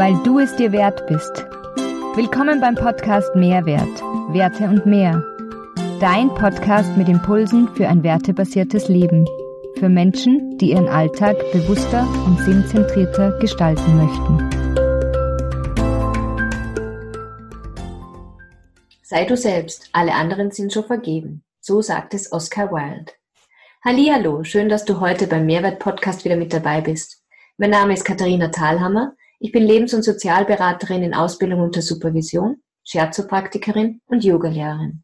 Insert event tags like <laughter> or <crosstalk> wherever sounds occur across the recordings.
weil du es dir wert bist. Willkommen beim Podcast Mehrwert, Werte und mehr. Dein Podcast mit Impulsen für ein wertebasiertes Leben. Für Menschen, die ihren Alltag bewusster und sinnzentrierter gestalten möchten. Sei du selbst, alle anderen sind schon vergeben. So sagt es Oscar Wilde. Hallo, schön, dass du heute beim Mehrwert Podcast wieder mit dabei bist. Mein Name ist Katharina Thalhammer. Ich bin Lebens- und Sozialberaterin in Ausbildung unter Supervision, Scherzopraktikerin und Yogalehrerin.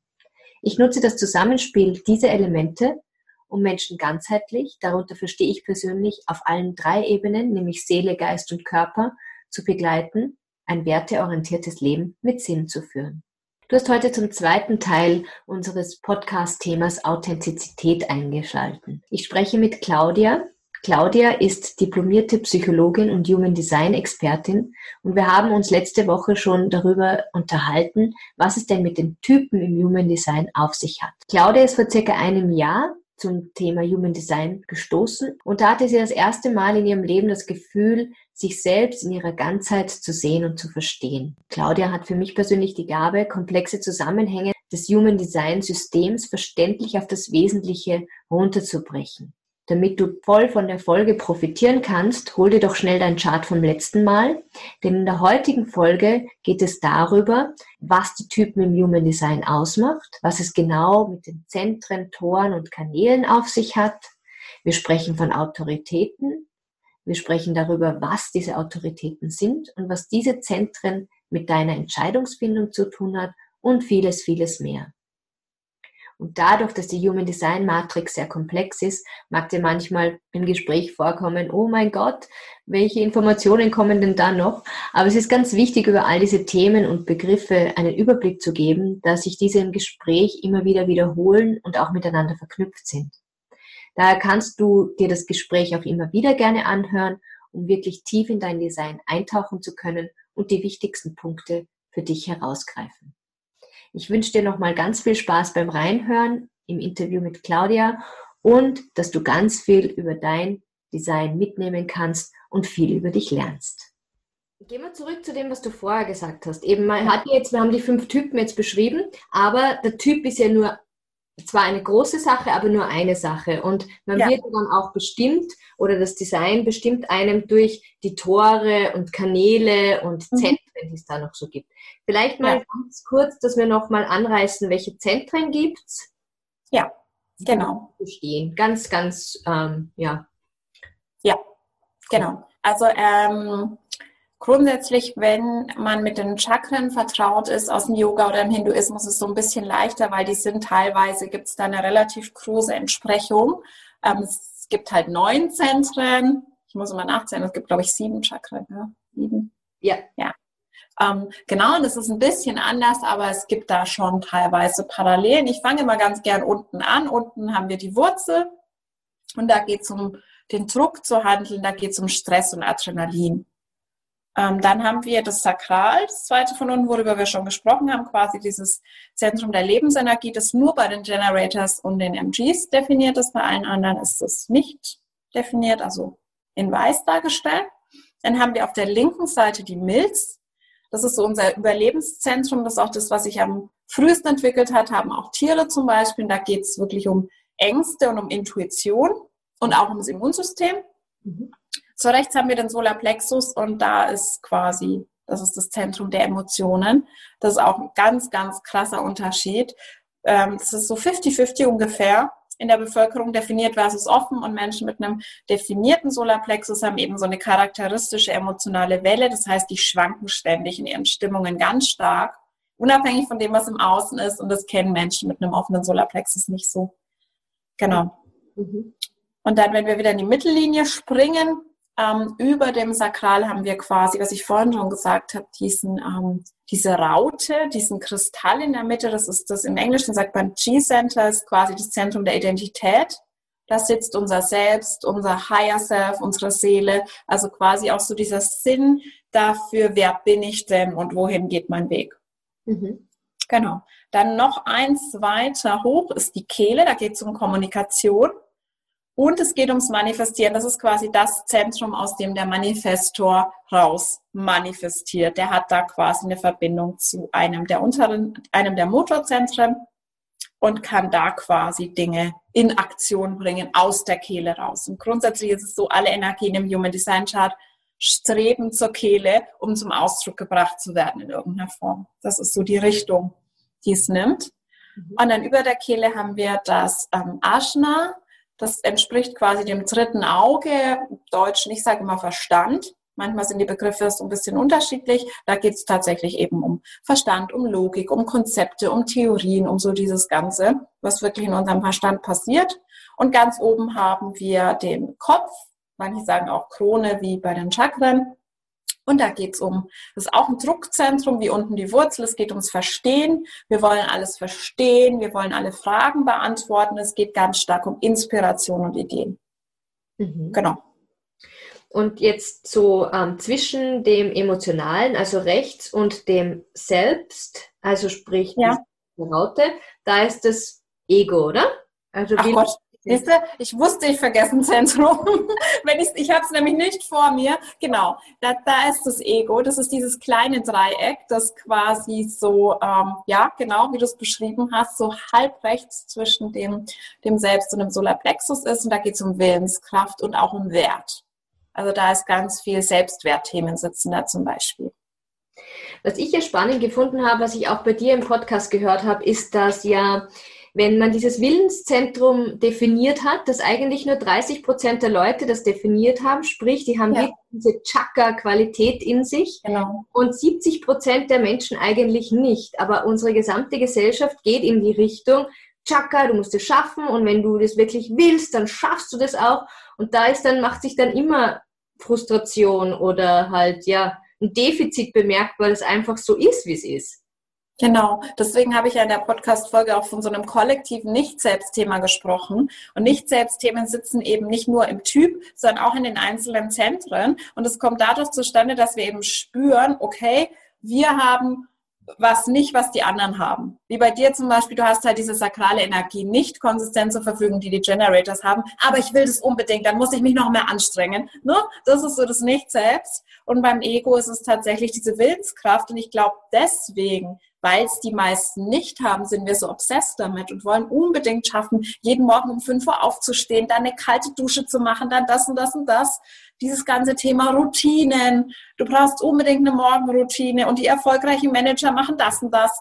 Ich nutze das Zusammenspiel dieser Elemente, um Menschen ganzheitlich, darunter verstehe ich persönlich auf allen drei Ebenen, nämlich Seele, Geist und Körper, zu begleiten, ein werteorientiertes Leben mit Sinn zu führen. Du hast heute zum zweiten Teil unseres Podcast-Themas Authentizität eingeschalten. Ich spreche mit Claudia. Claudia ist diplomierte Psychologin und Human Design Expertin und wir haben uns letzte Woche schon darüber unterhalten, was es denn mit den Typen im Human Design auf sich hat. Claudia ist vor circa einem Jahr zum Thema Human Design gestoßen und da hatte sie das erste Mal in ihrem Leben das Gefühl, sich selbst in ihrer Ganzheit zu sehen und zu verstehen. Claudia hat für mich persönlich die Gabe, komplexe Zusammenhänge des Human Design Systems verständlich auf das Wesentliche runterzubrechen. Damit du voll von der Folge profitieren kannst, hol dir doch schnell dein Chart vom letzten Mal, denn in der heutigen Folge geht es darüber, was die Typen im Human Design ausmacht, was es genau mit den Zentren, Toren und Kanälen auf sich hat. Wir sprechen von Autoritäten, wir sprechen darüber, was diese Autoritäten sind und was diese Zentren mit deiner Entscheidungsfindung zu tun hat und vieles, vieles mehr. Und dadurch, dass die Human Design Matrix sehr komplex ist, mag dir manchmal im Gespräch vorkommen, oh mein Gott, welche Informationen kommen denn da noch? Aber es ist ganz wichtig, über all diese Themen und Begriffe einen Überblick zu geben, dass sich diese im Gespräch immer wieder wiederholen und auch miteinander verknüpft sind. Daher kannst du dir das Gespräch auch immer wieder gerne anhören, um wirklich tief in dein Design eintauchen zu können und die wichtigsten Punkte für dich herausgreifen. Ich wünsche dir nochmal ganz viel Spaß beim Reinhören im Interview mit Claudia und dass du ganz viel über dein Design mitnehmen kannst und viel über dich lernst. Gehen wir zurück zu dem, was du vorher gesagt hast. Eben, man hat jetzt, wir haben die fünf Typen jetzt beschrieben, aber der Typ ist ja nur zwar eine große Sache, aber nur eine Sache. Und man ja. wird dann auch bestimmt oder das Design bestimmt einem durch die Tore und Kanäle und mhm. Zentren die es da noch so gibt. Vielleicht mal ja. ganz kurz, dass wir noch mal anreißen, welche Zentren gibt es? Ja, genau. Bestehen. Ganz, ganz, ähm, ja. Ja, genau. Also ähm, grundsätzlich, wenn man mit den Chakren vertraut ist aus dem Yoga oder im Hinduismus, ist es so ein bisschen leichter, weil die sind teilweise, gibt es da eine relativ große Entsprechung. Ähm, es gibt halt neun Zentren. Ich muss immer nachzählen, es gibt, glaube ich, sieben Chakren. Ja? Sieben. Ja. Ja. Ähm, genau, das ist ein bisschen anders, aber es gibt da schon teilweise Parallelen. Ich fange mal ganz gern unten an. Unten haben wir die Wurzel und da geht es um den Druck zu handeln, da geht es um Stress und Adrenalin. Ähm, dann haben wir das Sakral, das zweite von unten, worüber wir schon gesprochen haben, quasi dieses Zentrum der Lebensenergie, das nur bei den Generators und den MGs definiert ist. Bei allen anderen ist es nicht definiert, also in weiß dargestellt. Dann haben wir auf der linken Seite die Milz, das ist so unser Überlebenszentrum. Das ist auch das, was sich am frühesten entwickelt hat, haben auch Tiere zum Beispiel. Da geht es wirklich um Ängste und um Intuition und auch ums Immunsystem. Mhm. So rechts haben wir den Solarplexus und da ist quasi, das ist das Zentrum der Emotionen. Das ist auch ein ganz, ganz krasser Unterschied. Ähm, das ist so 50-50 ungefähr in der Bevölkerung definiert versus offen und Menschen mit einem definierten Solarplexus haben eben so eine charakteristische emotionale Welle. Das heißt, die schwanken ständig in ihren Stimmungen ganz stark, unabhängig von dem, was im Außen ist. Und das kennen Menschen mit einem offenen Solarplexus nicht so. Genau. Mhm. Und dann, wenn wir wieder in die Mittellinie springen, ähm, über dem Sakral haben wir quasi, was ich vorhin schon gesagt habe, diesen, ähm, diese Raute, diesen Kristall in der Mitte. Das ist das im Englischen sagt man G-Center, ist quasi das Zentrum der Identität. Da sitzt unser Selbst, unser Higher Self, unsere Seele. Also quasi auch so dieser Sinn dafür, wer bin ich denn und wohin geht mein Weg. Mhm. Genau. Dann noch eins weiter hoch ist die Kehle. Da geht es um Kommunikation. Und es geht ums Manifestieren. Das ist quasi das Zentrum, aus dem der Manifestor raus manifestiert. Der hat da quasi eine Verbindung zu einem der unteren, einem der Motorzentren und kann da quasi Dinge in Aktion bringen, aus der Kehle raus. Und grundsätzlich ist es so, alle Energien im Human Design Chart streben zur Kehle, um zum Ausdruck gebracht zu werden in irgendeiner Form. Das ist so die Richtung, die es nimmt. Mhm. Und dann über der Kehle haben wir das ähm, Ashna, das entspricht quasi dem dritten Auge, Deutsch, ich sage immer Verstand. Manchmal sind die Begriffe so ein bisschen unterschiedlich. Da geht es tatsächlich eben um Verstand, um Logik, um Konzepte, um Theorien, um so dieses Ganze, was wirklich in unserem Verstand passiert. Und ganz oben haben wir den Kopf. Manche sagen auch Krone wie bei den Chakren. Und da geht es um, das ist auch ein Druckzentrum, wie unten die Wurzel. Es geht ums Verstehen. Wir wollen alles verstehen. Wir wollen alle Fragen beantworten. Es geht ganz stark um Inspiration und Ideen. Mhm. Genau. Und jetzt so ähm, zwischen dem Emotionalen, also rechts, und dem Selbst, also sprich ja. die Raute, da ist das Ego, oder? Also Ach Gott, Siehst du, ich wusste, ich vergesse ein Zentrum. <laughs> Wenn ich habe es nämlich nicht vor mir. Genau, da, da ist das Ego. Das ist dieses kleine Dreieck, das quasi so, ähm, ja, genau, wie du es beschrieben hast, so halb rechts zwischen dem, dem Selbst und dem Solarplexus ist. Und da geht es um Willenskraft und auch um Wert. Also da ist ganz viel Selbstwertthemen sitzen da zum Beispiel. Was ich ja spannend gefunden habe, was ich auch bei dir im Podcast gehört habe, ist, dass ja wenn man dieses Willenszentrum definiert hat, dass eigentlich nur 30 Prozent der Leute das definiert haben, sprich, die haben ja. diese Chakra-Qualität in sich genau. und 70 Prozent der Menschen eigentlich nicht. Aber unsere gesamte Gesellschaft geht in die Richtung, Chakra, du musst es schaffen und wenn du das wirklich willst, dann schaffst du das auch. Und da ist dann, macht sich dann immer Frustration oder halt, ja, ein Defizit bemerkt, weil es einfach so ist, wie es ist. Genau, deswegen habe ich ja in der Podcast-Folge auch von so einem kollektiven Nicht-Selbst-Thema gesprochen. Und Nicht-Selbst-Themen sitzen eben nicht nur im Typ, sondern auch in den einzelnen Zentren. Und es kommt dadurch zustande, dass wir eben spüren, okay, wir haben was nicht, was die anderen haben. Wie bei dir zum Beispiel, du hast halt diese sakrale Energie nicht konsistent zur Verfügung, die die Generators haben, aber ich will das unbedingt, dann muss ich mich noch mehr anstrengen. Ne? Das ist so das Nicht-Selbst. Und beim Ego ist es tatsächlich diese Willenskraft. Und ich glaube, deswegen weil es die meisten nicht haben, sind wir so obsessed damit und wollen unbedingt schaffen, jeden Morgen um 5 Uhr aufzustehen, dann eine kalte Dusche zu machen, dann das und das und das. Dieses ganze Thema Routinen. Du brauchst unbedingt eine Morgenroutine und die erfolgreichen Manager machen das und das.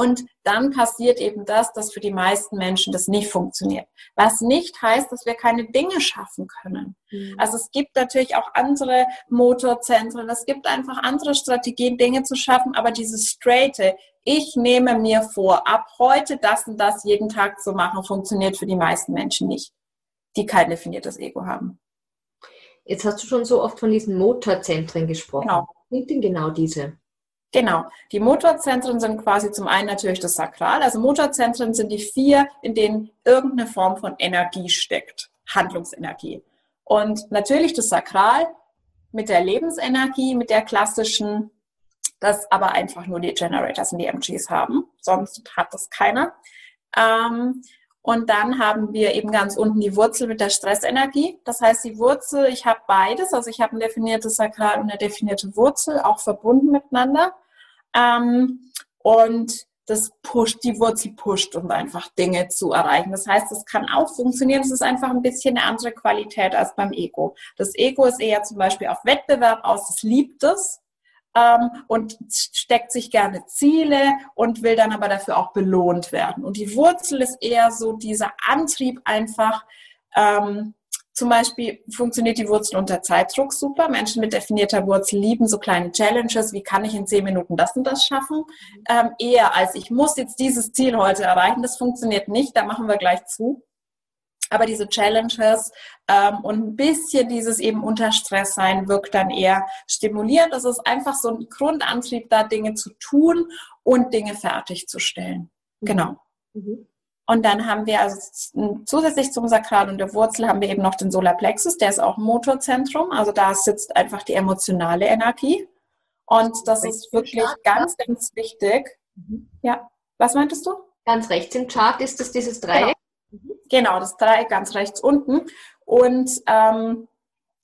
Und dann passiert eben das, dass für die meisten Menschen das nicht funktioniert. Was nicht heißt, dass wir keine Dinge schaffen können. Mhm. Also es gibt natürlich auch andere Motorzentren, es gibt einfach andere Strategien, Dinge zu schaffen, aber dieses straighte, ich nehme mir vor, ab heute das und das jeden Tag zu machen, funktioniert für die meisten Menschen nicht, die kein definiertes Ego haben. Jetzt hast du schon so oft von diesen Motorzentren gesprochen. Genau. Was sind denn genau diese? Genau. Die Motorzentren sind quasi zum einen natürlich das Sakral. Also Motorzentren sind die vier, in denen irgendeine Form von Energie steckt. Handlungsenergie. Und natürlich das Sakral mit der Lebensenergie, mit der klassischen, das aber einfach nur die Generators und die MGs haben. Sonst hat das keiner. Ähm, und dann haben wir eben ganz unten die Wurzel mit der Stressenergie. Das heißt, die Wurzel, ich habe beides, also ich habe ein definiertes Sakral und eine definierte Wurzel, auch verbunden miteinander. Ähm, und das pusht, die Wurzel pusht, um einfach Dinge zu erreichen. Das heißt, es kann auch funktionieren. Es ist einfach ein bisschen eine andere Qualität als beim Ego. Das Ego ist eher zum Beispiel auf Wettbewerb aus, es liebt es ähm, und steckt sich gerne Ziele und will dann aber dafür auch belohnt werden. Und die Wurzel ist eher so dieser Antrieb einfach, ähm, zum Beispiel funktioniert die Wurzel unter Zeitdruck super. Menschen mit definierter Wurzel lieben so kleine Challenges. Wie kann ich in zehn Minuten das und das schaffen? Ähm, eher als ich muss jetzt dieses Ziel heute erreichen. Das funktioniert nicht. Da machen wir gleich zu. Aber diese Challenges ähm, und ein bisschen dieses eben unter Stress sein wirkt dann eher stimulierend. Das ist einfach so ein Grundantrieb, da Dinge zu tun und Dinge fertigzustellen. Genau. Mhm. Und dann haben wir also zusätzlich zum Sakral und der Wurzel haben wir eben noch den Solarplexus, der ist auch Motorzentrum. Also da sitzt einfach die emotionale Energie. Und das ist wirklich ganz, ganz wichtig. Mhm. Ja. Was meintest du? Ganz rechts im Chart ist das dieses Dreieck. Genau. Genau, das Dreieck ganz rechts unten. Und ähm,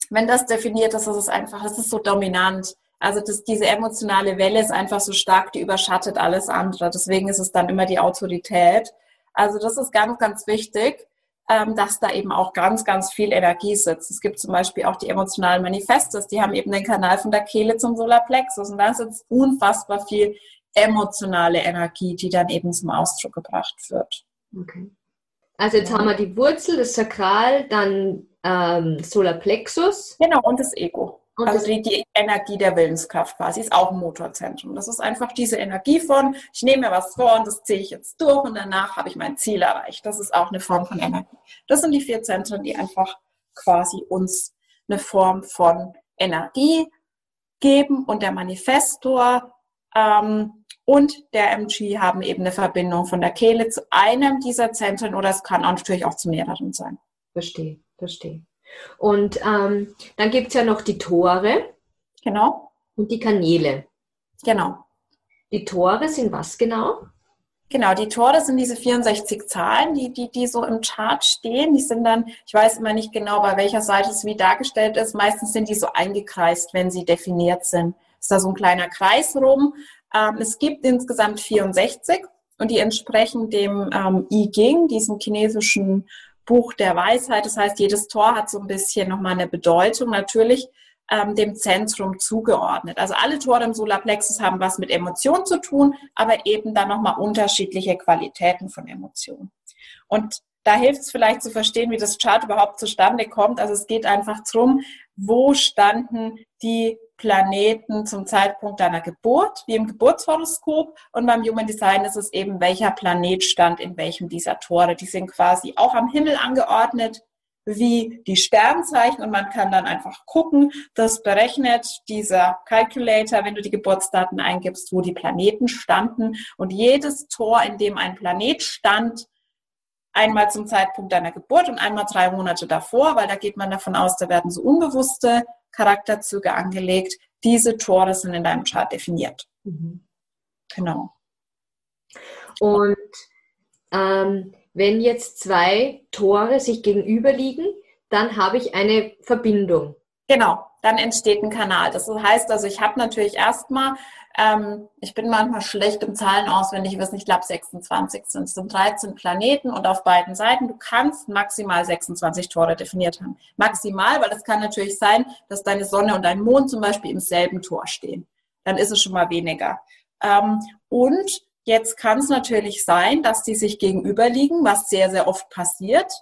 wenn das definiert ist, ist es einfach, es ist so dominant. Also das, diese emotionale Welle ist einfach so stark, die überschattet alles andere. Deswegen ist es dann immer die Autorität. Also das ist ganz, ganz wichtig, ähm, dass da eben auch ganz, ganz viel Energie sitzt. Es gibt zum Beispiel auch die emotionalen Manifestes, die haben eben den Kanal von der Kehle zum Solarplexus und da sitzt unfassbar viel emotionale Energie, die dann eben zum Ausdruck gebracht wird. Okay. Also jetzt haben wir die Wurzel, das Sakral, dann ähm, Solarplexus. Genau, und das Ego. Und also die, die, Energie der Willenskraft quasi ist auch ein Motorzentrum. Das ist einfach diese Energie von, ich nehme mir was vor und das ziehe ich jetzt durch und danach habe ich mein Ziel erreicht. Das ist auch eine Form von Energie. Das sind die vier Zentren, die einfach quasi uns eine Form von Energie geben und der Manifestor ähm, und der MG haben eben eine Verbindung von der Kehle zu einem dieser Zentren oder es kann auch natürlich auch zu mehreren sein. Verstehe, verstehe. Und ähm, dann gibt es ja noch die Tore. Genau. Und die Kanäle. Genau. Die Tore sind was genau? Genau, die Tore sind diese 64 Zahlen, die, die, die so im Chart stehen. Die sind dann, ich weiß immer nicht genau, bei welcher Seite es wie dargestellt ist. Meistens sind die so eingekreist, wenn sie definiert sind. Ist da so ein kleiner Kreis rum. Ähm, es gibt insgesamt 64 und die entsprechen dem ähm, I Ging, diesem chinesischen Buch der Weisheit. Das heißt, jedes Tor hat so ein bisschen nochmal eine Bedeutung, natürlich ähm, dem Zentrum zugeordnet. Also alle Tore im Solarplexus haben was mit Emotionen zu tun, aber eben dann nochmal unterschiedliche Qualitäten von Emotionen. Und da hilft es vielleicht zu verstehen, wie das Chart überhaupt zustande kommt. Also es geht einfach darum, wo standen die Planeten zum Zeitpunkt deiner Geburt, wie im Geburtshoroskop. Und beim Human Design ist es eben, welcher Planet stand in welchem dieser Tore. Die sind quasi auch am Himmel angeordnet wie die Sternzeichen und man kann dann einfach gucken, das berechnet dieser Calculator, wenn du die Geburtsdaten eingibst, wo die Planeten standen und jedes Tor, in dem ein Planet stand, einmal zum Zeitpunkt deiner Geburt und einmal drei Monate davor, weil da geht man davon aus, da werden so unbewusste Charakterzüge angelegt. Diese Tore sind in deinem Chart definiert. Mhm. Genau. Und ähm, wenn jetzt zwei Tore sich gegenüberliegen, dann habe ich eine Verbindung. Genau, dann entsteht ein Kanal. Das heißt also, ich habe natürlich erstmal ähm, ich bin manchmal schlecht im Zahlen auswendig, nicht, ich glaube 26 sind es. sind 13 Planeten und auf beiden Seiten. Du kannst maximal 26 Tore definiert haben. Maximal, weil es kann natürlich sein, dass deine Sonne und dein Mond zum Beispiel im selben Tor stehen. Dann ist es schon mal weniger. Ähm, und jetzt kann es natürlich sein, dass die sich gegenüberliegen, was sehr, sehr oft passiert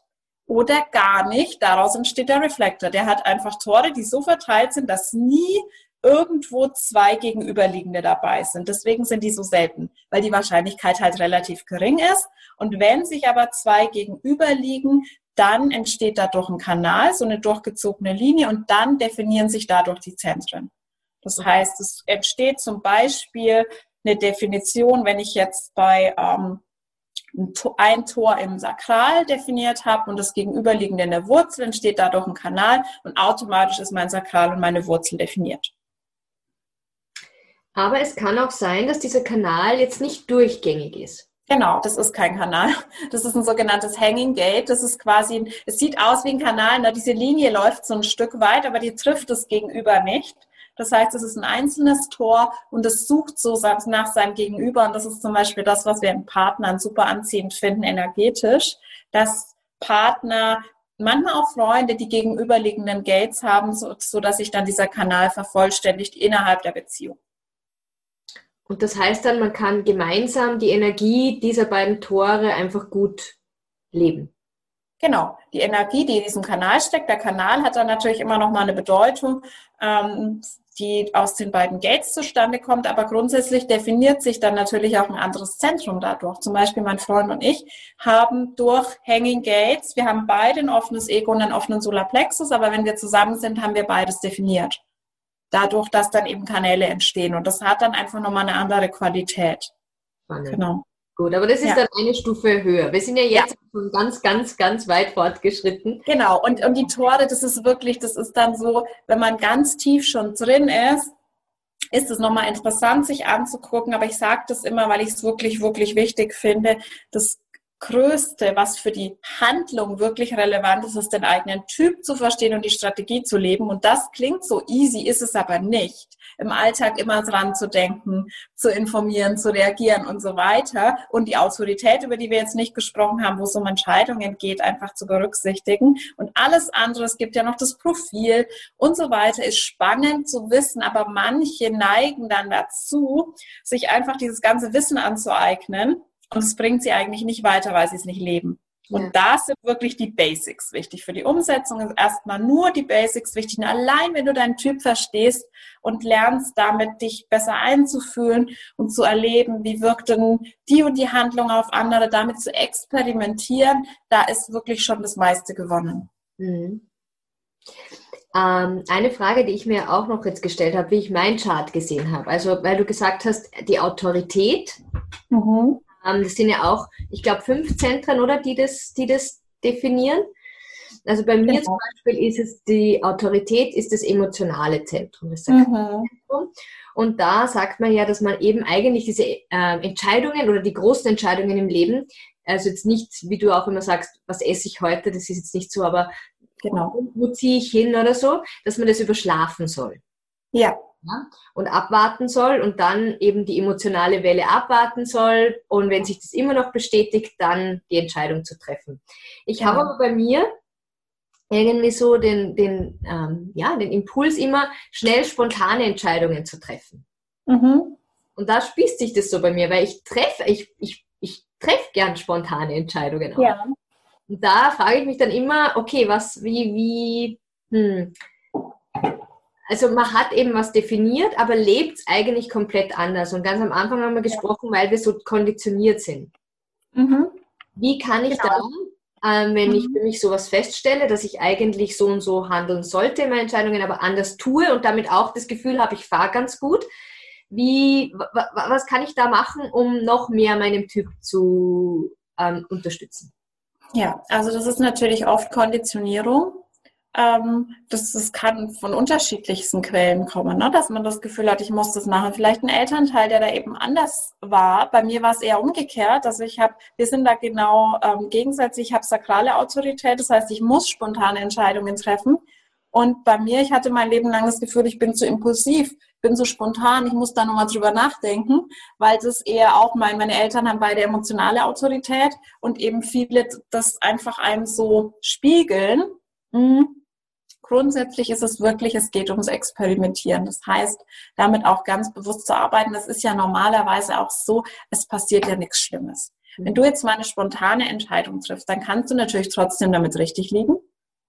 oder gar nicht. Daraus entsteht der Reflektor. Der hat einfach Tore, die so verteilt sind, dass nie irgendwo zwei gegenüberliegende dabei sind. Deswegen sind die so selten, weil die Wahrscheinlichkeit halt relativ gering ist. Und wenn sich aber zwei gegenüberliegen, dann entsteht dadurch ein Kanal, so eine durchgezogene Linie und dann definieren sich dadurch die Zentren. Das heißt, es entsteht zum Beispiel eine Definition, wenn ich jetzt bei ähm, ein Tor im Sakral definiert habe und das gegenüberliegende in der Wurzel, entsteht dadurch ein Kanal und automatisch ist mein Sakral und meine Wurzel definiert. Aber es kann auch sein, dass dieser Kanal jetzt nicht durchgängig ist. Genau, das ist kein Kanal. Das ist ein sogenanntes Hanging Gate. Das ist quasi, es sieht aus wie ein Kanal, nur diese Linie läuft so ein Stück weit, aber die trifft das Gegenüber nicht. Das heißt, es ist ein einzelnes Tor und es sucht so nach seinem Gegenüber. Und das ist zum Beispiel das, was wir im Partnern super anziehend finden, energetisch, dass Partner manchmal auch Freunde die gegenüberliegenden Gates haben, so dass sich dann dieser Kanal vervollständigt innerhalb der Beziehung. Und das heißt dann, man kann gemeinsam die Energie dieser beiden Tore einfach gut leben. Genau, die Energie, die in diesem Kanal steckt. Der Kanal hat dann natürlich immer noch mal eine Bedeutung, ähm, die aus den beiden Gates zustande kommt. Aber grundsätzlich definiert sich dann natürlich auch ein anderes Zentrum dadurch. Zum Beispiel mein Freund und ich haben durch Hanging Gates, wir haben beide ein offenes Ego und einen offenen Solarplexus, aber wenn wir zusammen sind, haben wir beides definiert dadurch, dass dann eben Kanäle entstehen. Und das hat dann einfach nochmal eine andere Qualität. Spannend. Genau. Gut, aber das ist ja. dann eine Stufe höher. Wir sind ja jetzt ja. schon ganz, ganz, ganz weit fortgeschritten. Genau, und, und die Tore, das ist wirklich, das ist dann so, wenn man ganz tief schon drin ist, ist es nochmal interessant, sich anzugucken. Aber ich sage das immer, weil ich es wirklich, wirklich wichtig finde. Das Größte, was für die Handlung wirklich relevant ist, ist den eigenen Typ zu verstehen und die Strategie zu leben. Und das klingt so easy, ist es aber nicht. Im Alltag immer dran zu denken, zu informieren, zu reagieren und so weiter. Und die Autorität, über die wir jetzt nicht gesprochen haben, wo es um Entscheidungen geht, einfach zu berücksichtigen. Und alles andere, es gibt ja noch das Profil und so weiter, ist spannend zu wissen. Aber manche neigen dann dazu, sich einfach dieses ganze Wissen anzueignen und es bringt sie eigentlich nicht weiter, weil sie es nicht leben. Und ja. da sind wirklich die Basics wichtig. Für die Umsetzung ist erstmal nur die Basics wichtig. Und allein wenn du deinen Typ verstehst und lernst damit, dich besser einzufühlen und zu erleben, wie wirkt denn die und die Handlung auf andere, damit zu experimentieren, da ist wirklich schon das meiste gewonnen. Mhm. Ähm, eine Frage, die ich mir auch noch jetzt gestellt habe, wie ich meinen Chart gesehen habe. Also, weil du gesagt hast, die Autorität. Mhm das sind ja auch, ich glaube, fünf Zentren, oder, die das, die das definieren. Also bei mir genau. zum Beispiel ist es die Autorität, ist das emotionale Zentrum. Das mhm. Zentrum. Und da sagt man ja, dass man eben eigentlich diese äh, Entscheidungen oder die großen Entscheidungen im Leben, also jetzt nicht, wie du auch immer sagst, was esse ich heute, das ist jetzt nicht so, aber genau. wo, wo ziehe ich hin oder so, dass man das überschlafen soll. Ja ja, und abwarten soll und dann eben die emotionale Welle abwarten soll und wenn sich das immer noch bestätigt, dann die Entscheidung zu treffen. Ich habe aber bei mir irgendwie so den, den, ähm, ja, den Impuls immer, schnell spontane Entscheidungen zu treffen. Mhm. Und da spießt sich das so bei mir, weil ich treffe, ich, ich, ich treffe gern spontane Entscheidungen. Auch. Ja. Und da frage ich mich dann immer, okay, was, wie, wie, hm, also man hat eben was definiert, aber lebt es eigentlich komplett anders. Und ganz am Anfang haben wir gesprochen, weil wir so konditioniert sind. Mhm. Wie kann ich genau. dann, ähm, wenn mhm. ich für mich sowas feststelle, dass ich eigentlich so und so handeln sollte in meinen Entscheidungen, aber anders tue und damit auch das Gefühl habe, ich fahre ganz gut, wie, was kann ich da machen, um noch mehr meinem Typ zu ähm, unterstützen? Ja, also das ist natürlich oft Konditionierung. Ähm, das, das kann von unterschiedlichsten Quellen kommen, ne? dass man das Gefühl hat, ich muss das machen. Vielleicht ein Elternteil, der da eben anders war. Bei mir war es eher umgekehrt. Also ich habe, wir sind da genau ähm, gegensätzlich. Ich habe sakrale Autorität, das heißt, ich muss spontane Entscheidungen treffen. Und bei mir, ich hatte mein Leben lang das Gefühl, ich bin zu impulsiv, bin so spontan, ich muss da nochmal drüber nachdenken, weil das eher auch mein, meine Eltern haben beide emotionale Autorität und eben viele das einfach einem so spiegeln. Mhm Grundsätzlich ist es wirklich, es geht ums Experimentieren. Das heißt, damit auch ganz bewusst zu arbeiten. Das ist ja normalerweise auch so, es passiert ja nichts Schlimmes. Wenn du jetzt mal eine spontane Entscheidung triffst, dann kannst du natürlich trotzdem damit richtig liegen.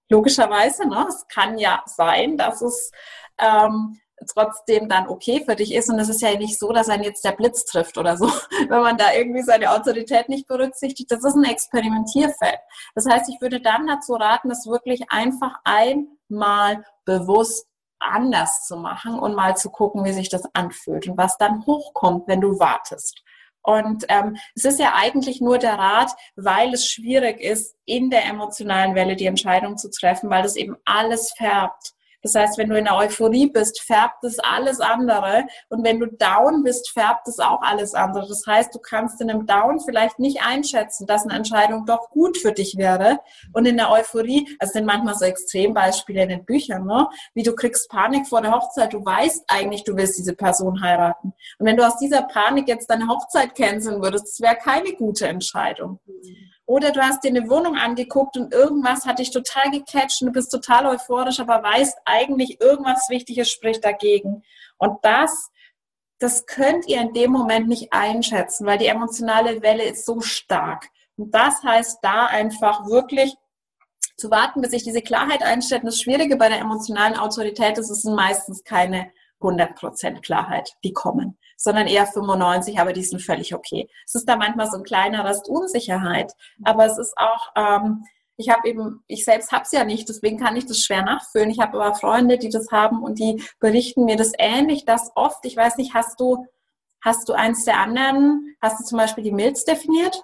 Logischerweise, ne? Es kann ja sein, dass es ähm, trotzdem dann okay für dich ist. Und es ist ja nicht so, dass einen jetzt der Blitz trifft oder so, <laughs> wenn man da irgendwie seine Autorität nicht berücksichtigt. Das ist ein Experimentierfeld. Das heißt, ich würde dann dazu raten, das wirklich einfach einmal bewusst anders zu machen und mal zu gucken, wie sich das anfühlt und was dann hochkommt, wenn du wartest. Und ähm, es ist ja eigentlich nur der Rat, weil es schwierig ist, in der emotionalen Welle die Entscheidung zu treffen, weil das eben alles färbt. Das heißt, wenn du in der Euphorie bist, färbt es alles andere. Und wenn du down bist, färbt es auch alles andere. Das heißt, du kannst in einem Down vielleicht nicht einschätzen, dass eine Entscheidung doch gut für dich wäre. Und in der Euphorie, also sind manchmal so Extrembeispiele in den Büchern, ne? wie du kriegst Panik vor der Hochzeit. Du weißt eigentlich, du willst diese Person heiraten. Und wenn du aus dieser Panik jetzt deine Hochzeit canceln würdest, das wäre keine gute Entscheidung. Oder du hast dir eine Wohnung angeguckt und irgendwas hat dich total gecatcht und du bist total euphorisch, aber weißt eigentlich, irgendwas Wichtiges spricht dagegen. Und das, das könnt ihr in dem Moment nicht einschätzen, weil die emotionale Welle ist so stark. Und das heißt, da einfach wirklich zu warten, bis sich diese Klarheit einstellt. Und das Schwierige bei der emotionalen Autorität ist, es sind meistens keine 100% Klarheit, die kommen sondern eher 95, aber die sind völlig okay. Es ist da manchmal so ein kleiner Rest Unsicherheit, aber es ist auch, ähm, ich habe eben, ich selbst habe es ja nicht, deswegen kann ich das schwer nachfühlen. Ich habe aber Freunde, die das haben und die berichten mir das ähnlich, dass oft, ich weiß nicht, hast du, hast du eins der anderen, hast du zum Beispiel die Milz definiert?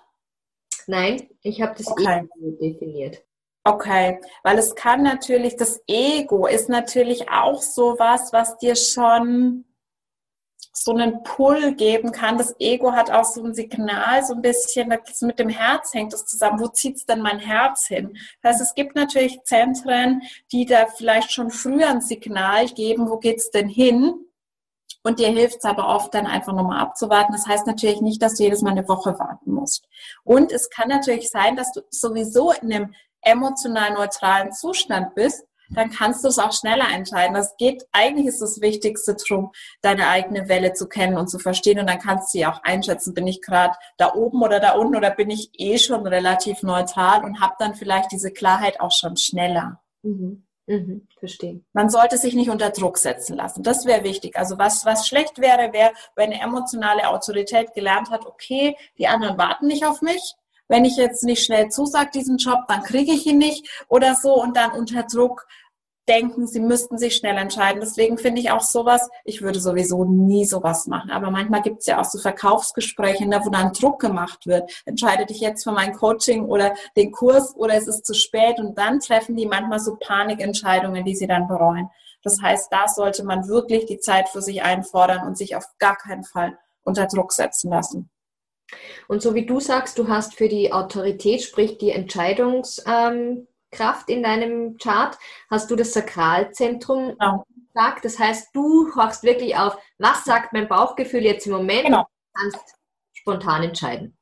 Nein, ich habe das okay. Ego definiert. Okay, weil es kann natürlich, das Ego ist natürlich auch sowas, was dir schon so einen Pull geben kann. Das Ego hat auch so ein Signal, so ein bisschen, mit dem Herz hängt das zusammen. Wo zieht es denn mein Herz hin? Das heißt, es gibt natürlich Zentren, die da vielleicht schon früher ein Signal geben, wo geht's denn hin? Und dir hilft es aber oft dann einfach nochmal abzuwarten. Das heißt natürlich nicht, dass du jedes Mal eine Woche warten musst. Und es kann natürlich sein, dass du sowieso in einem emotional neutralen Zustand bist dann kannst du es auch schneller entscheiden. Das geht, eigentlich ist das Wichtigste drum, deine eigene Welle zu kennen und zu verstehen und dann kannst du sie auch einschätzen, bin ich gerade da oben oder da unten oder bin ich eh schon relativ neutral und habe dann vielleicht diese Klarheit auch schon schneller. Mhm. Mhm, verstehe. Man sollte sich nicht unter Druck setzen lassen. Das wäre wichtig. Also was, was schlecht wäre, wäre, wenn eine emotionale Autorität gelernt hat, okay, die anderen warten nicht auf mich. Wenn ich jetzt nicht schnell zusage diesen Job, dann kriege ich ihn nicht oder so und dann unter Druck denken, sie müssten sich schnell entscheiden. Deswegen finde ich auch sowas, ich würde sowieso nie sowas machen. Aber manchmal gibt es ja auch so Verkaufsgespräche, ne, wo dann Druck gemacht wird. Entscheide dich jetzt für mein Coaching oder den Kurs oder es ist zu spät und dann treffen die manchmal so Panikentscheidungen, die sie dann bereuen. Das heißt, da sollte man wirklich die Zeit für sich einfordern und sich auf gar keinen Fall unter Druck setzen lassen. Und so wie du sagst, du hast für die Autorität, sprich die Entscheidungs, ähm, Kraft in deinem Chart, hast du das Sakralzentrum genau. gesagt. Das heißt, du horchst wirklich auf, was sagt mein Bauchgefühl jetzt im Moment genau. und kannst spontan entscheiden.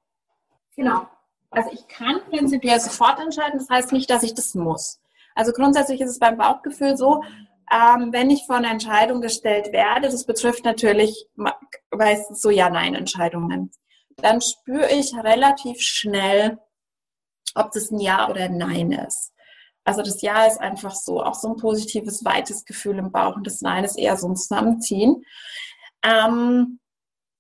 Genau. Also ich kann prinzipiell sofort entscheiden, das heißt nicht, dass ich das muss. Also grundsätzlich ist es beim Bauchgefühl so, ähm, wenn ich vor eine Entscheidung gestellt werde, das betrifft natürlich meistens so Ja-Nein-Entscheidungen, dann spüre ich relativ schnell, ob das ein Ja oder ein Nein ist. Also das Ja ist einfach so, auch so ein positives, weites Gefühl im Bauch und das Nein ist eher so ein Zusammenziehen. Ähm,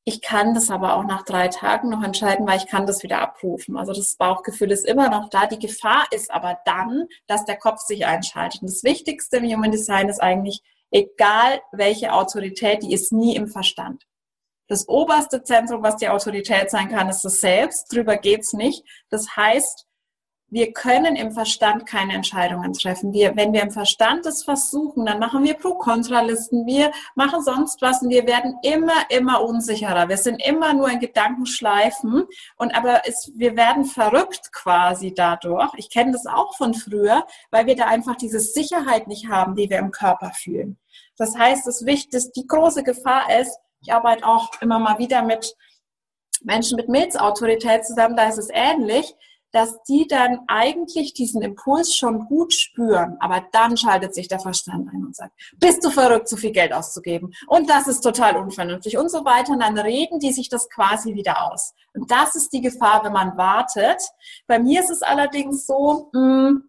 ich kann das aber auch nach drei Tagen noch entscheiden, weil ich kann das wieder abrufen. Also das Bauchgefühl ist immer noch da. Die Gefahr ist aber dann, dass der Kopf sich einschaltet. Und das Wichtigste im Human Design ist eigentlich, egal welche Autorität, die ist nie im Verstand. Das oberste Zentrum, was die Autorität sein kann, ist das Selbst. Drüber geht's nicht. Das heißt, wir können im Verstand keine Entscheidungen treffen. Wir, wenn wir im Verstand das versuchen, dann machen wir Pro-Kontra-Listen, wir machen sonst was und wir werden immer, immer unsicherer. Wir sind immer nur in Gedankenschleifen und aber es, wir werden verrückt quasi dadurch. Ich kenne das auch von früher, weil wir da einfach diese Sicherheit nicht haben, die wir im Körper fühlen. Das heißt, das Wichtigste, die große Gefahr ist, ich arbeite auch immer mal wieder mit Menschen mit Milzautorität zusammen, da ist es ähnlich dass die dann eigentlich diesen Impuls schon gut spüren, aber dann schaltet sich der Verstand ein und sagt, bist du verrückt, so viel Geld auszugeben? Und das ist total unvernünftig und so weiter. Und dann reden die sich das quasi wieder aus. Und das ist die Gefahr, wenn man wartet. Bei mir ist es allerdings so, hm,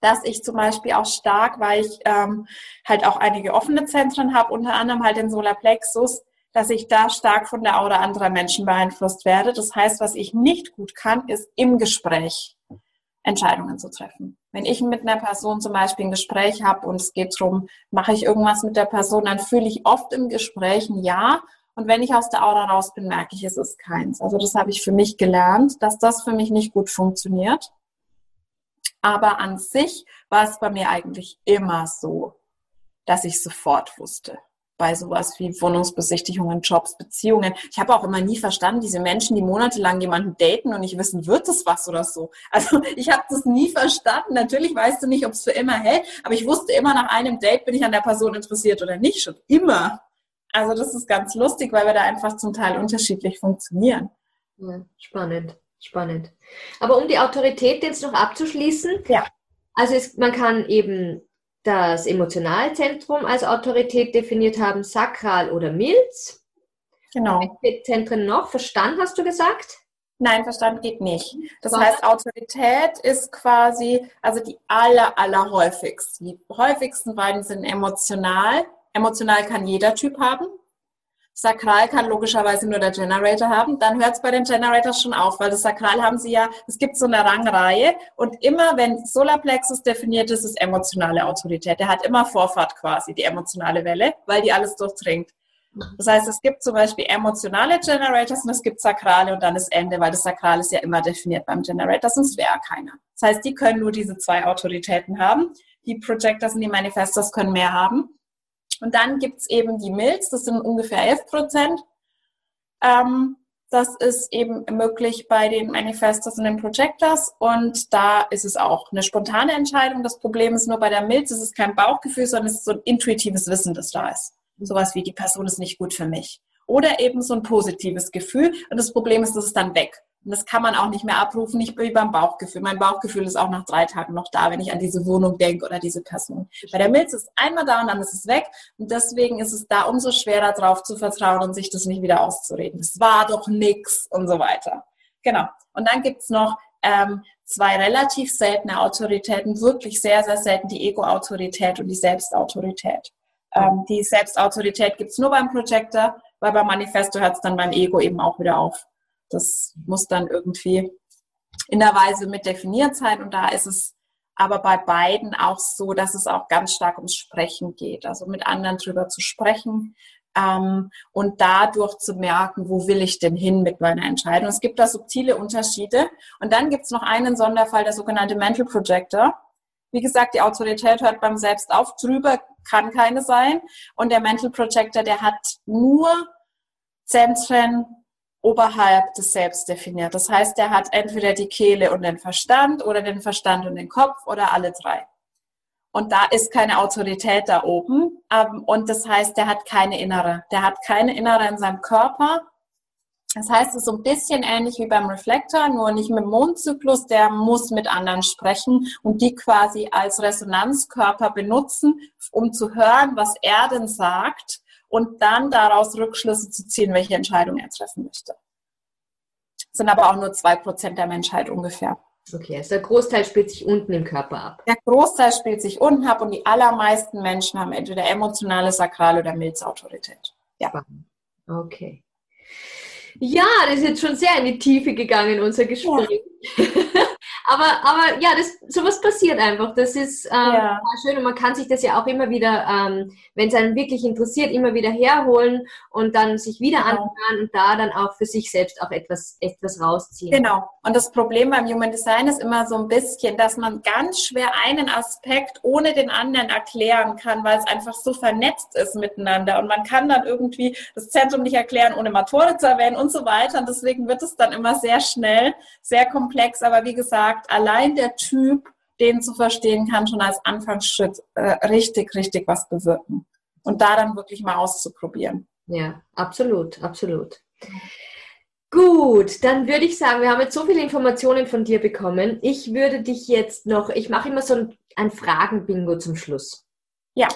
dass ich zum Beispiel auch stark, weil ich ähm, halt auch einige offene Zentren habe, unter anderem halt den Solarplexus, dass ich da stark von der Aura anderer Menschen beeinflusst werde. Das heißt, was ich nicht gut kann, ist im Gespräch Entscheidungen zu treffen. Wenn ich mit einer Person zum Beispiel ein Gespräch habe und es geht darum, mache ich irgendwas mit der Person, dann fühle ich oft im Gespräch ein Ja. Und wenn ich aus der Aura raus bin, merke ich, es ist keins. Also das habe ich für mich gelernt, dass das für mich nicht gut funktioniert. Aber an sich war es bei mir eigentlich immer so, dass ich sofort wusste, bei sowas wie Wohnungsbesichtigungen, Jobs, Beziehungen. Ich habe auch immer nie verstanden, diese Menschen, die monatelang jemanden daten und nicht wissen, wird das was oder so. Also ich habe das nie verstanden. Natürlich weißt du nicht, ob es für immer hält, aber ich wusste immer nach einem Date, bin ich an der Person interessiert oder nicht. Schon immer. Also das ist ganz lustig, weil wir da einfach zum Teil unterschiedlich funktionieren. Ja, spannend, spannend. Aber um die Autorität jetzt noch abzuschließen, ja. also es, man kann eben das Emotionalzentrum als Autorität definiert haben, Sakral oder Milz. Genau. Welche Zentren noch? Verstand hast du gesagt? Nein, Verstand geht nicht. Das Was? heißt, Autorität ist quasi, also die aller, aller häufigsten. Die häufigsten beiden sind emotional. Emotional kann jeder Typ haben. Sakral kann logischerweise nur der Generator haben, dann hört es bei den Generators schon auf, weil das Sakral haben sie ja, es gibt so eine Rangreihe und immer wenn Solarplexus definiert ist, ist emotionale Autorität. Der hat immer Vorfahrt quasi, die emotionale Welle, weil die alles durchdringt. Das heißt, es gibt zum Beispiel emotionale Generators und es gibt Sakrale und dann das Ende, weil das Sakral ist ja immer definiert beim Generator, sonst wäre keiner. Das heißt, die können nur diese zwei Autoritäten haben. Die Projectors und die Manifestors können mehr haben. Und dann gibt es eben die Milz, das sind ungefähr 11 Prozent. Ähm, das ist eben möglich bei den Manifestors und den Projectors und da ist es auch eine spontane Entscheidung. Das Problem ist nur bei der Milz, es ist kein Bauchgefühl, sondern es ist so ein intuitives Wissen, das da ist. Sowas wie, die Person ist nicht gut für mich. Oder eben so ein positives Gefühl und das Problem ist, das ist dann weg. Und das kann man auch nicht mehr abrufen, nicht wie beim Bauchgefühl. Mein Bauchgefühl ist auch nach drei Tagen noch da, wenn ich an diese Wohnung denke oder diese Person. Bei der Milz ist es einmal da und dann ist es weg. Und deswegen ist es da umso schwerer drauf zu vertrauen und sich das nicht wieder auszureden. Das war doch nix und so weiter. Genau. Und dann gibt's noch ähm, zwei relativ seltene Autoritäten, wirklich sehr, sehr selten, die Ego-Autorität und die Selbstautorität. Ähm, die Selbstautorität gibt's nur beim Projector, weil beim Manifesto hört es dann beim Ego eben auch wieder auf. Das muss dann irgendwie in der Weise mit definiert sein. Und da ist es aber bei beiden auch so, dass es auch ganz stark ums Sprechen geht. Also mit anderen drüber zu sprechen ähm, und dadurch zu merken, wo will ich denn hin mit meiner Entscheidung. Es gibt da subtile Unterschiede. Und dann gibt es noch einen Sonderfall, der sogenannte Mental Projector. Wie gesagt, die Autorität hört beim Selbst auf. Drüber kann keine sein. Und der Mental Projector, der hat nur Zentren oberhalb des Selbst definiert. Das heißt, er hat entweder die Kehle und den Verstand oder den Verstand und den Kopf oder alle drei. Und da ist keine Autorität da oben. Ähm, und das heißt, der hat keine innere. Der hat keine innere in seinem Körper. Das heißt, es ist so ein bisschen ähnlich wie beim Reflektor, nur nicht mit dem Mondzyklus. Der muss mit anderen sprechen und die quasi als Resonanzkörper benutzen, um zu hören, was er denn sagt und dann daraus Rückschlüsse zu ziehen, welche Entscheidung er treffen möchte. Das sind aber auch nur zwei Prozent der Menschheit ungefähr. Okay, also der Großteil spielt sich unten im Körper ab. Der Großteil spielt sich unten ab und die allermeisten Menschen haben entweder emotionale, sakrale oder Milzautorität. Ja. Okay. Ja, das ist jetzt schon sehr in die Tiefe gegangen, unser Gespräch. Ja. Aber, aber ja, das, sowas passiert einfach. Das ist ähm, ja. schön und man kann sich das ja auch immer wieder, ähm, wenn es einen wirklich interessiert, immer wieder herholen und dann sich wieder genau. anhören und da dann auch für sich selbst auch etwas, etwas rausziehen. Genau. Und das Problem beim Human Design ist immer so ein bisschen, dass man ganz schwer einen Aspekt ohne den anderen erklären kann, weil es einfach so vernetzt ist miteinander. Und man kann dann irgendwie das Zentrum nicht erklären, ohne Matore zu erwähnen und so weiter. Und deswegen wird es dann immer sehr schnell, sehr komplex. Aber wie gesagt, sagt, allein der Typ, den zu verstehen, kann schon als Anfangsschritt äh, richtig, richtig was bewirken. Und da dann wirklich mal auszuprobieren. Ja, absolut, absolut. Gut, dann würde ich sagen, wir haben jetzt so viele Informationen von dir bekommen. Ich würde dich jetzt noch, ich mache immer so ein, ein Fragen-Bingo zum Schluss. Ja.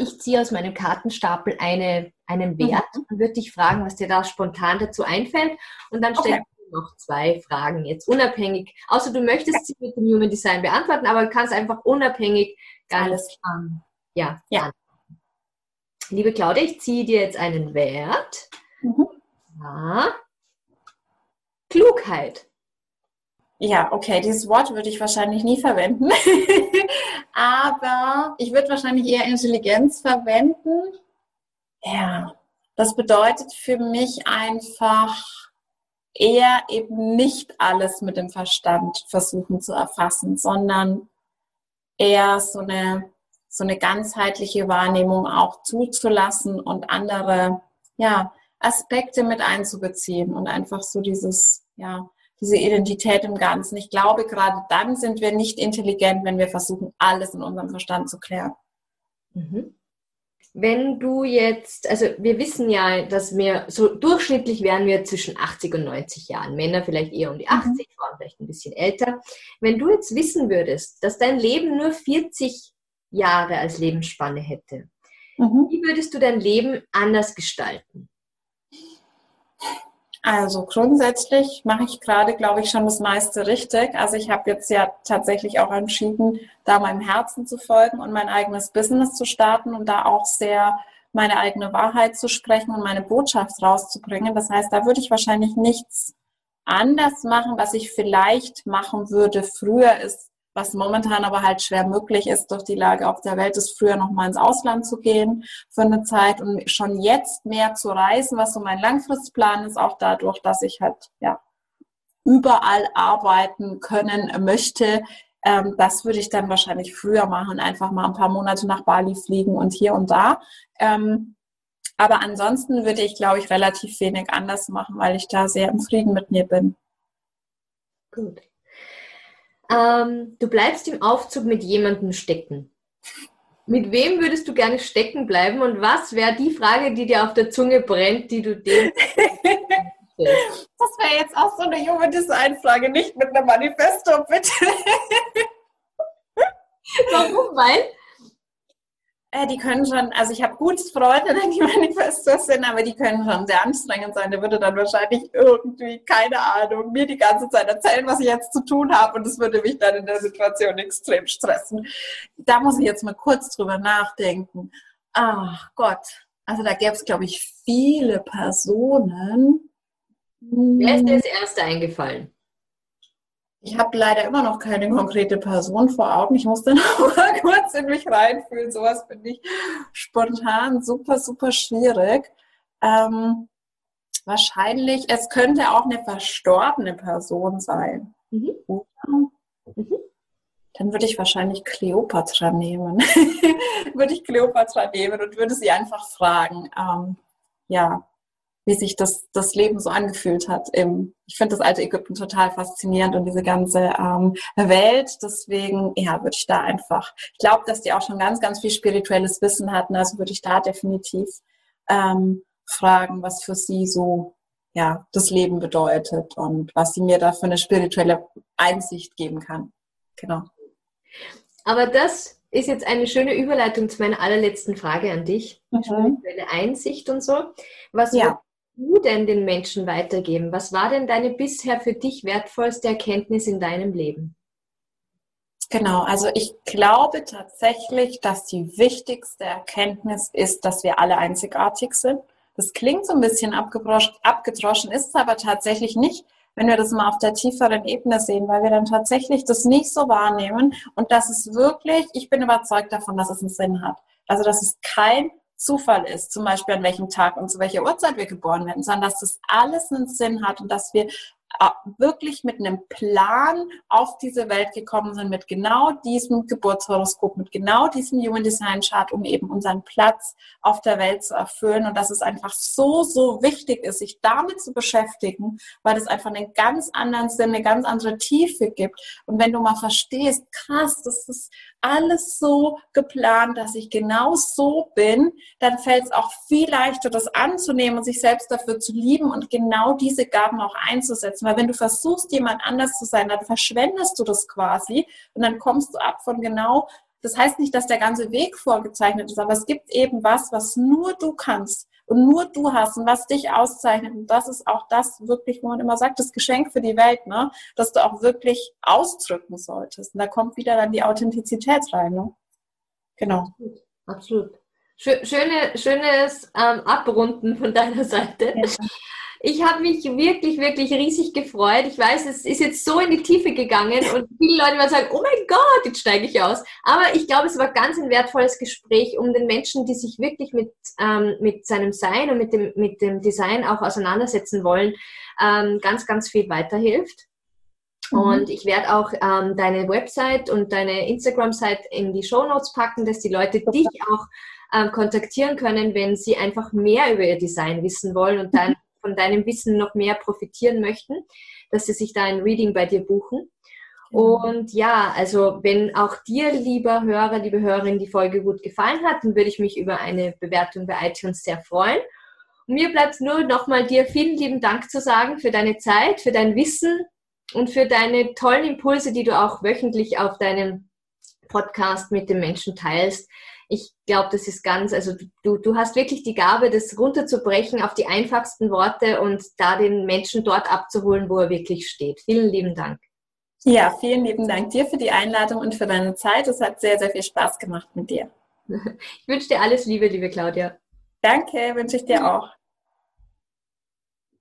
Ich ziehe aus meinem Kartenstapel eine, einen Wert mhm. und würde dich fragen, was dir da spontan dazu einfällt. Und dann okay. Noch zwei Fragen jetzt unabhängig. Außer du möchtest sie mit dem Human Design beantworten, aber du kannst einfach unabhängig ganz ähm, ja, ja. Liebe Claudia, ich ziehe dir jetzt einen Wert. Mhm. Ja. Klugheit. Ja, okay, dieses Wort würde ich wahrscheinlich nie verwenden. <laughs> Aber ich würde wahrscheinlich eher Intelligenz verwenden. Ja, das bedeutet für mich einfach eher eben nicht alles mit dem Verstand versuchen zu erfassen, sondern eher so eine, so eine ganzheitliche Wahrnehmung auch zuzulassen und andere, ja, Aspekte mit einzubeziehen und einfach so dieses, ja, diese Identität im Ganzen. Ich glaube, gerade dann sind wir nicht intelligent, wenn wir versuchen, alles in unserem Verstand zu klären. Mhm wenn du jetzt, also wir wissen ja, dass wir so durchschnittlich wären wir zwischen 80 und 90 Jahren. Männer vielleicht eher um die 80, mhm. Frauen vielleicht ein bisschen älter. Wenn du jetzt wissen würdest, dass dein Leben nur 40 Jahre als Lebensspanne hätte, mhm. wie würdest du dein Leben anders gestalten? Also grundsätzlich mache ich gerade, glaube ich, schon das meiste richtig. Also ich habe jetzt ja tatsächlich auch entschieden, da meinem Herzen zu folgen und mein eigenes Business zu starten und da auch sehr meine eigene Wahrheit zu sprechen und meine Botschaft rauszubringen. Das heißt, da würde ich wahrscheinlich nichts anders machen. Was ich vielleicht machen würde früher ist was momentan aber halt schwer möglich ist durch die Lage auf der Welt, ist früher noch mal ins Ausland zu gehen für eine Zeit und schon jetzt mehr zu reisen, was so mein Langfristplan ist, auch dadurch, dass ich halt ja überall arbeiten können möchte, Ähm, das würde ich dann wahrscheinlich früher machen, einfach mal ein paar Monate nach Bali fliegen und hier und da. Ähm, aber ansonsten würde ich, glaube ich, relativ wenig anders machen, weil ich da sehr im Frieden mit mir bin. Gut. Ähm, du bleibst im Aufzug mit jemandem stecken. Mit wem würdest du gerne stecken bleiben und was wäre die Frage, die dir auf der Zunge brennt, die du dem <laughs> Das wäre jetzt auch so eine junge Designfrage, nicht mit einem Manifesto, bitte. Warum? Weil? Äh, die können schon, also ich habe gute Freundinnen, die Manifestos sind, aber die können schon sehr anstrengend sein. Der würde dann wahrscheinlich irgendwie, keine Ahnung, mir die ganze Zeit erzählen, was ich jetzt zu tun habe und das würde mich dann in der Situation extrem stressen. Da muss ich jetzt mal kurz drüber nachdenken. Ach Gott, also da gäbe es, glaube ich, viele Personen. Wer ist dir als Erste eingefallen? Ich habe leider immer noch keine konkrete Person vor Augen. Ich muss dann <laughs> auch mal kurz in mich reinfühlen. Sowas finde ich spontan super, super schwierig. Ähm, wahrscheinlich, es könnte auch eine verstorbene Person sein. Mhm. Mhm. Dann würde ich wahrscheinlich Cleopatra nehmen. <laughs> würde ich Cleopatra nehmen und würde sie einfach fragen. Ähm, ja, wie sich das, das Leben so angefühlt hat. Im, ich finde das alte Ägypten total faszinierend und diese ganze ähm, Welt. Deswegen, ja, würde ich da einfach, ich glaube, dass die auch schon ganz, ganz viel spirituelles Wissen hatten. Also würde ich da definitiv ähm, fragen, was für sie so ja, das Leben bedeutet und was sie mir da für eine spirituelle Einsicht geben kann. Genau. Aber das ist jetzt eine schöne Überleitung zu meiner allerletzten Frage an dich. Mhm. Spirituelle Einsicht und so. Was ja du denn den Menschen weitergeben? Was war denn deine bisher für dich wertvollste Erkenntnis in deinem Leben? Genau, also ich glaube tatsächlich, dass die wichtigste Erkenntnis ist, dass wir alle einzigartig sind. Das klingt so ein bisschen abgedroschen, ist es aber tatsächlich nicht, wenn wir das mal auf der tieferen Ebene sehen, weil wir dann tatsächlich das nicht so wahrnehmen und dass es wirklich, ich bin überzeugt davon, dass es einen Sinn hat. Also dass es kein Zufall ist, zum Beispiel an welchem Tag und zu welcher Uhrzeit wir geboren werden, sondern dass das alles einen Sinn hat und dass wir wirklich mit einem Plan auf diese Welt gekommen sind, mit genau diesem Geburtshoroskop, mit genau diesem Human Design Chart, um eben unseren Platz auf der Welt zu erfüllen und dass es einfach so, so wichtig ist, sich damit zu beschäftigen, weil es einfach einen ganz anderen Sinn, eine ganz andere Tiefe gibt. Und wenn du mal verstehst, krass, das ist alles so geplant, dass ich genau so bin, dann fällt es auch viel leichter, das anzunehmen und sich selbst dafür zu lieben und genau diese Gaben auch einzusetzen. Weil wenn du versuchst, jemand anders zu sein, dann verschwendest du das quasi und dann kommst du ab von genau das heißt nicht, dass der ganze Weg vorgezeichnet ist, aber es gibt eben was, was nur du kannst und nur du hast und was dich auszeichnet. Und das ist auch das wirklich, wo man immer sagt, das Geschenk für die Welt, ne? dass du auch wirklich ausdrücken solltest. Und da kommt wieder dann die Authentizität rein. Ne? Genau. Absolut. Schöne, schönes ähm, Abrunden von deiner Seite. Ja. Ich habe mich wirklich, wirklich riesig gefreut. Ich weiß, es ist jetzt so in die Tiefe gegangen und viele Leute werden sagen, oh mein Gott, jetzt steige ich aus. Aber ich glaube, es war ganz ein wertvolles Gespräch, um den Menschen, die sich wirklich mit, ähm, mit seinem Sein und mit dem, mit dem Design auch auseinandersetzen wollen, ähm, ganz, ganz viel weiterhilft. Mhm. Und ich werde auch ähm, deine Website und deine Instagram-Seite in die Show Notes packen, dass die Leute dich auch ähm, kontaktieren können, wenn sie einfach mehr über ihr Design wissen wollen und dann <laughs> von deinem Wissen noch mehr profitieren möchten, dass sie sich da ein Reading bei dir buchen. Genau. Und ja, also wenn auch dir, lieber Hörer, liebe Hörerin, die Folge gut gefallen hat, dann würde ich mich über eine Bewertung bei iTunes sehr freuen. Und mir bleibt nur nochmal dir vielen lieben Dank zu sagen für deine Zeit, für dein Wissen und für deine tollen Impulse, die du auch wöchentlich auf deinem Podcast mit den Menschen teilst ich glaube, das ist ganz, also du, du hast wirklich die Gabe, das runterzubrechen auf die einfachsten Worte und da den Menschen dort abzuholen, wo er wirklich steht. Vielen lieben Dank. Ja, vielen lieben Dank dir für die Einladung und für deine Zeit. Es hat sehr, sehr viel Spaß gemacht mit dir. <laughs> Ich wünsche dir alles Liebe, liebe Claudia. Danke, wünsche ich dir auch.